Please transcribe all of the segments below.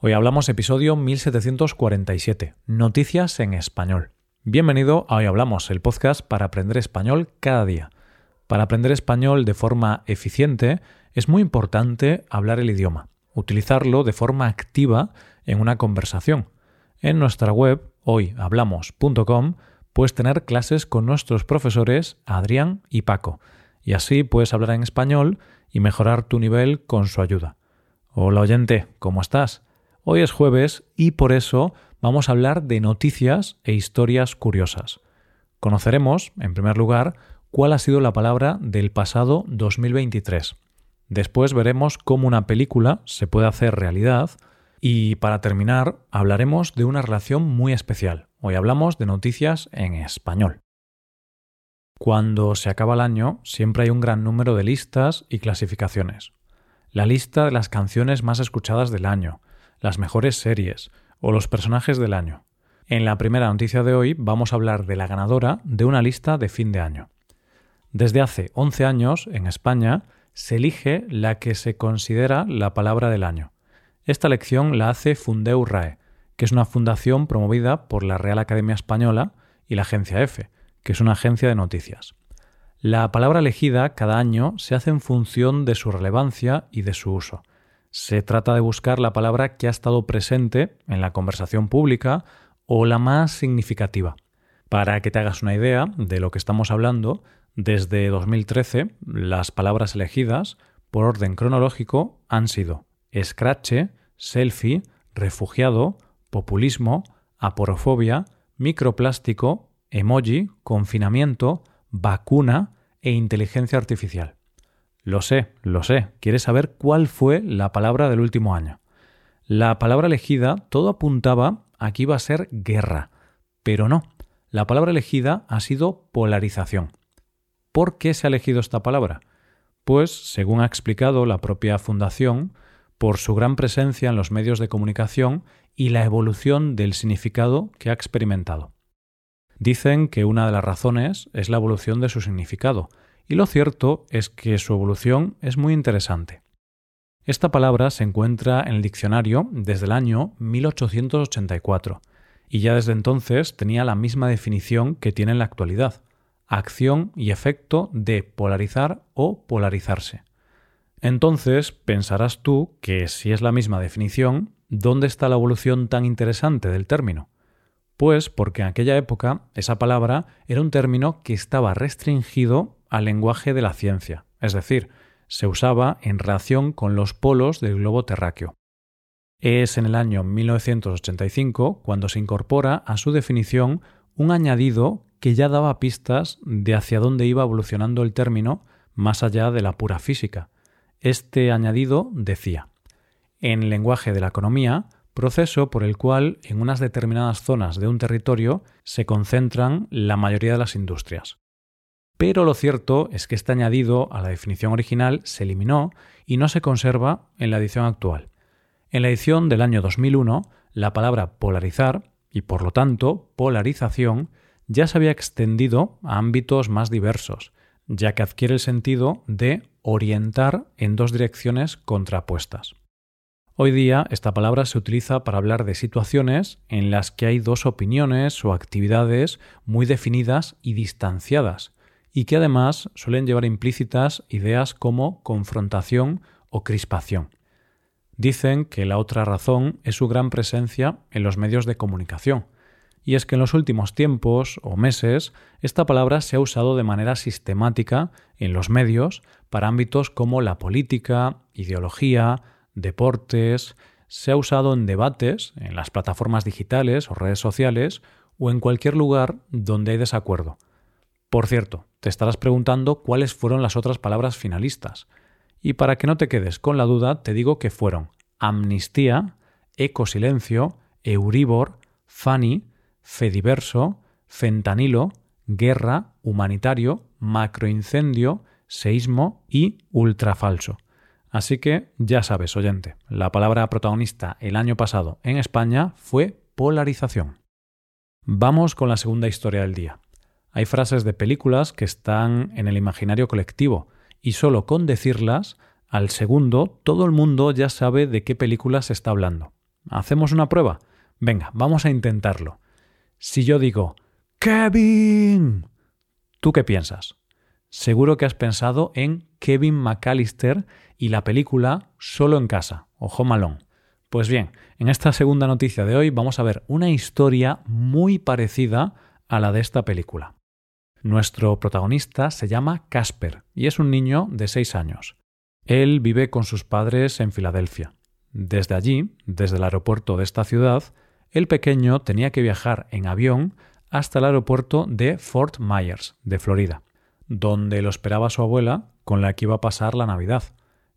Hoy hablamos episodio 1747, Noticias en Español. Bienvenido a Hoy Hablamos, el podcast para aprender español cada día. Para aprender español de forma eficiente es muy importante hablar el idioma, utilizarlo de forma activa en una conversación. En nuestra web, hoyhablamos.com, puedes tener clases con nuestros profesores Adrián y Paco, y así puedes hablar en español y mejorar tu nivel con su ayuda. Hola oyente, ¿cómo estás? Hoy es jueves y por eso vamos a hablar de noticias e historias curiosas. Conoceremos, en primer lugar, cuál ha sido la palabra del pasado 2023. Después veremos cómo una película se puede hacer realidad y para terminar hablaremos de una relación muy especial. Hoy hablamos de noticias en español. Cuando se acaba el año siempre hay un gran número de listas y clasificaciones. La lista de las canciones más escuchadas del año, las mejores series o los personajes del año. En la primera noticia de hoy vamos a hablar de la ganadora de una lista de fin de año. Desde hace 11 años, en España, se elige la que se considera la palabra del año. Esta elección la hace Fundeu RAE, que es una fundación promovida por la Real Academia Española y la Agencia EFE, que es una agencia de noticias. La palabra elegida cada año se hace en función de su relevancia y de su uso. Se trata de buscar la palabra que ha estado presente en la conversación pública o la más significativa. Para que te hagas una idea de lo que estamos hablando, desde 2013 las palabras elegidas por orden cronológico han sido escrache, selfie, refugiado, populismo, aporofobia, microplástico, emoji, confinamiento, vacuna e inteligencia artificial. Lo sé, lo sé. ¿Quieres saber cuál fue la palabra del último año? La palabra elegida, todo apuntaba a que iba a ser guerra, pero no. La palabra elegida ha sido polarización. ¿Por qué se ha elegido esta palabra? Pues, según ha explicado la propia Fundación, por su gran presencia en los medios de comunicación y la evolución del significado que ha experimentado. Dicen que una de las razones es la evolución de su significado, y lo cierto es que su evolución es muy interesante. Esta palabra se encuentra en el diccionario desde el año 1884 y ya desde entonces tenía la misma definición que tiene en la actualidad, acción y efecto de polarizar o polarizarse. Entonces pensarás tú que si es la misma definición, ¿dónde está la evolución tan interesante del término? Pues porque en aquella época esa palabra era un término que estaba restringido al lenguaje de la ciencia, es decir, se usaba en relación con los polos del globo terráqueo. Es en el año 1985 cuando se incorpora a su definición un añadido que ya daba pistas de hacia dónde iba evolucionando el término más allá de la pura física. Este añadido decía, en lenguaje de la economía, proceso por el cual en unas determinadas zonas de un territorio se concentran la mayoría de las industrias. Pero lo cierto es que este añadido a la definición original se eliminó y no se conserva en la edición actual. En la edición del año 2001, la palabra polarizar, y por lo tanto polarización, ya se había extendido a ámbitos más diversos, ya que adquiere el sentido de orientar en dos direcciones contrapuestas. Hoy día esta palabra se utiliza para hablar de situaciones en las que hay dos opiniones o actividades muy definidas y distanciadas, y que además suelen llevar implícitas ideas como confrontación o crispación. Dicen que la otra razón es su gran presencia en los medios de comunicación, y es que en los últimos tiempos o meses esta palabra se ha usado de manera sistemática en los medios para ámbitos como la política, ideología, deportes, se ha usado en debates, en las plataformas digitales o redes sociales, o en cualquier lugar donde hay desacuerdo. Por cierto, te estarás preguntando cuáles fueron las otras palabras finalistas. Y para que no te quedes con la duda, te digo que fueron amnistía, ecosilencio, euribor, FANI, fediverso, fentanilo, guerra, humanitario, macroincendio, seísmo y ultrafalso. Así que ya sabes, oyente, la palabra protagonista el año pasado en España fue polarización. Vamos con la segunda historia del día. Hay frases de películas que están en el imaginario colectivo y solo con decirlas, al segundo todo el mundo ya sabe de qué película se está hablando. ¿Hacemos una prueba? Venga, vamos a intentarlo. Si yo digo Kevin, ¿tú qué piensas? Seguro que has pensado en Kevin McAllister y la película Solo en casa o Home Pues bien, en esta segunda noticia de hoy vamos a ver una historia muy parecida a la de esta película. Nuestro protagonista se llama Casper y es un niño de 6 años. Él vive con sus padres en Filadelfia. Desde allí, desde el aeropuerto de esta ciudad, el pequeño tenía que viajar en avión hasta el aeropuerto de Fort Myers, de Florida, donde lo esperaba su abuela con la que iba a pasar la Navidad.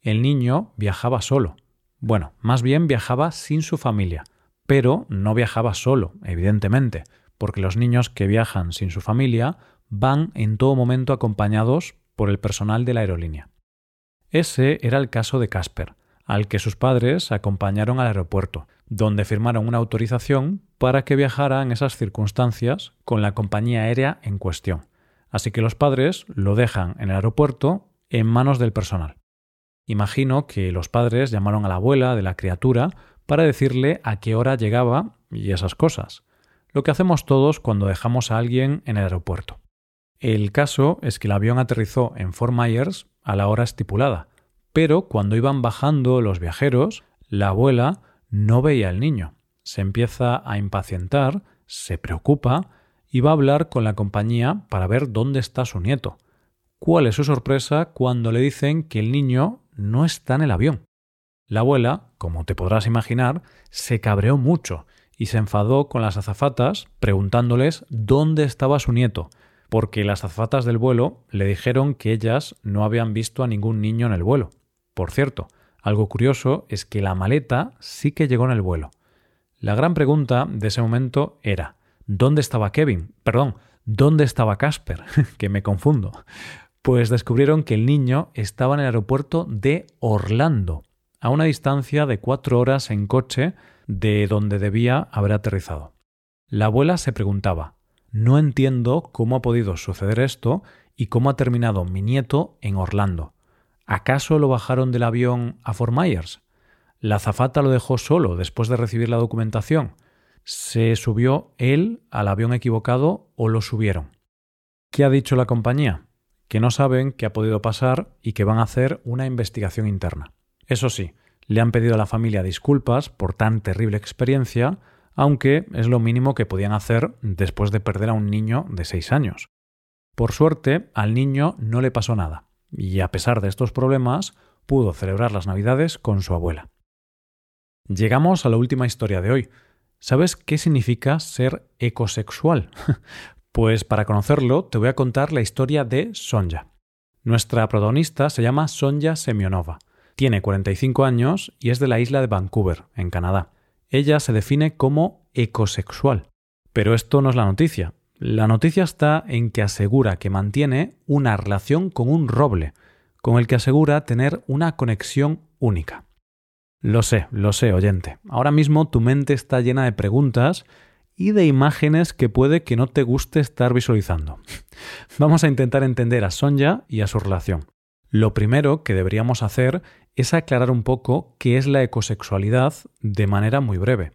El niño viajaba solo. Bueno, más bien viajaba sin su familia, pero no viajaba solo, evidentemente, porque los niños que viajan sin su familia van en todo momento acompañados por el personal de la aerolínea. Ese era el caso de Casper, al que sus padres acompañaron al aeropuerto, donde firmaron una autorización para que viajara en esas circunstancias con la compañía aérea en cuestión. Así que los padres lo dejan en el aeropuerto en manos del personal. Imagino que los padres llamaron a la abuela de la criatura para decirle a qué hora llegaba y esas cosas. Lo que hacemos todos cuando dejamos a alguien en el aeropuerto. El caso es que el avión aterrizó en Fort Myers a la hora estipulada, pero cuando iban bajando los viajeros, la abuela no veía al niño. Se empieza a impacientar, se preocupa y va a hablar con la compañía para ver dónde está su nieto. ¿Cuál es su sorpresa cuando le dicen que el niño no está en el avión? La abuela, como te podrás imaginar, se cabreó mucho y se enfadó con las azafatas preguntándoles dónde estaba su nieto, porque las azafatas del vuelo le dijeron que ellas no habían visto a ningún niño en el vuelo. Por cierto, algo curioso es que la maleta sí que llegó en el vuelo. La gran pregunta de ese momento era ¿dónde estaba Kevin? Perdón, ¿dónde estaba Casper? que me confundo. Pues descubrieron que el niño estaba en el aeropuerto de Orlando, a una distancia de cuatro horas en coche de donde debía haber aterrizado. La abuela se preguntaba no entiendo cómo ha podido suceder esto y cómo ha terminado mi nieto en Orlando. ¿Acaso lo bajaron del avión a Fort Myers? ¿La azafata lo dejó solo después de recibir la documentación? ¿Se subió él al avión equivocado o lo subieron? ¿Qué ha dicho la compañía? Que no saben qué ha podido pasar y que van a hacer una investigación interna. Eso sí, le han pedido a la familia disculpas por tan terrible experiencia, aunque es lo mínimo que podían hacer después de perder a un niño de seis años. Por suerte, al niño no le pasó nada, y a pesar de estos problemas, pudo celebrar las Navidades con su abuela. Llegamos a la última historia de hoy. ¿Sabes qué significa ser ecosexual? pues para conocerlo te voy a contar la historia de Sonja. Nuestra protagonista se llama Sonja Semionova. Tiene 45 años y es de la isla de Vancouver, en Canadá. Ella se define como ecosexual. Pero esto no es la noticia. La noticia está en que asegura que mantiene una relación con un roble, con el que asegura tener una conexión única. Lo sé, lo sé, oyente. Ahora mismo tu mente está llena de preguntas y de imágenes que puede que no te guste estar visualizando. Vamos a intentar entender a Sonja y a su relación. Lo primero que deberíamos hacer es aclarar un poco qué es la ecosexualidad de manera muy breve.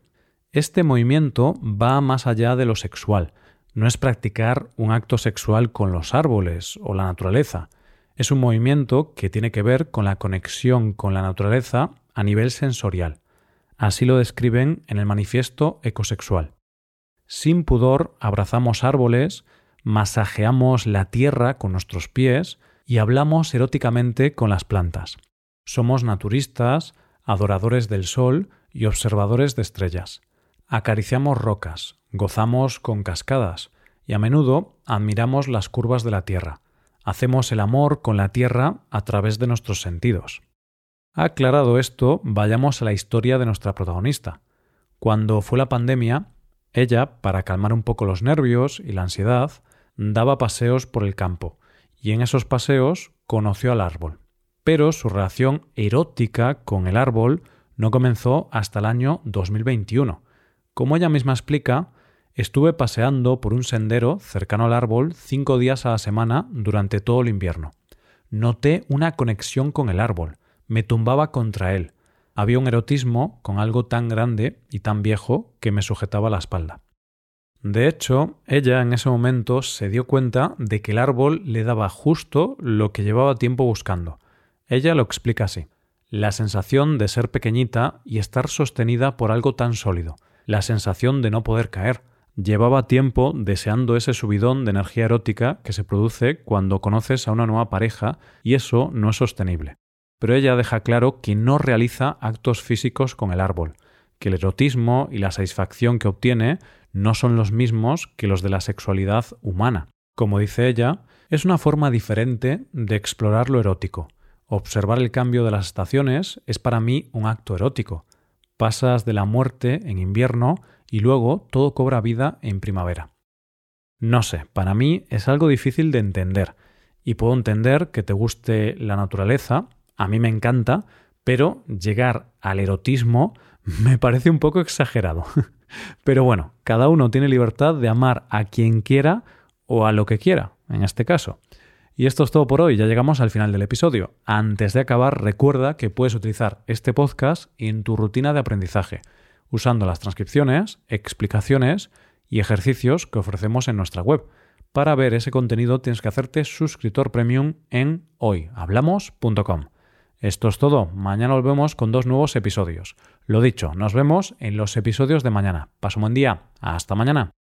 Este movimiento va más allá de lo sexual. No es practicar un acto sexual con los árboles o la naturaleza. Es un movimiento que tiene que ver con la conexión con la naturaleza a nivel sensorial. Así lo describen en el manifiesto ecosexual. Sin pudor abrazamos árboles, masajeamos la tierra con nuestros pies y hablamos eróticamente con las plantas. Somos naturistas, adoradores del sol y observadores de estrellas. Acariciamos rocas, gozamos con cascadas y a menudo admiramos las curvas de la Tierra. Hacemos el amor con la Tierra a través de nuestros sentidos. Aclarado esto, vayamos a la historia de nuestra protagonista. Cuando fue la pandemia, ella, para calmar un poco los nervios y la ansiedad, daba paseos por el campo, y en esos paseos conoció al árbol pero su relación erótica con el árbol no comenzó hasta el año 2021. Como ella misma explica, estuve paseando por un sendero cercano al árbol cinco días a la semana durante todo el invierno. Noté una conexión con el árbol, me tumbaba contra él. había un erotismo con algo tan grande y tan viejo que me sujetaba la espalda. De hecho, ella en ese momento se dio cuenta de que el árbol le daba justo lo que llevaba tiempo buscando. Ella lo explica así. La sensación de ser pequeñita y estar sostenida por algo tan sólido. La sensación de no poder caer. Llevaba tiempo deseando ese subidón de energía erótica que se produce cuando conoces a una nueva pareja y eso no es sostenible. Pero ella deja claro que no realiza actos físicos con el árbol, que el erotismo y la satisfacción que obtiene no son los mismos que los de la sexualidad humana. Como dice ella, es una forma diferente de explorar lo erótico. Observar el cambio de las estaciones es para mí un acto erótico. Pasas de la muerte en invierno y luego todo cobra vida en primavera. No sé, para mí es algo difícil de entender, y puedo entender que te guste la naturaleza, a mí me encanta, pero llegar al erotismo me parece un poco exagerado. Pero bueno, cada uno tiene libertad de amar a quien quiera o a lo que quiera, en este caso. Y esto es todo por hoy, ya llegamos al final del episodio. Antes de acabar, recuerda que puedes utilizar este podcast en tu rutina de aprendizaje, usando las transcripciones, explicaciones y ejercicios que ofrecemos en nuestra web. Para ver ese contenido tienes que hacerte suscriptor premium en hoyhablamos.com. Esto es todo. Mañana volvemos con dos nuevos episodios. Lo dicho, nos vemos en los episodios de mañana. Paso un buen día. Hasta mañana.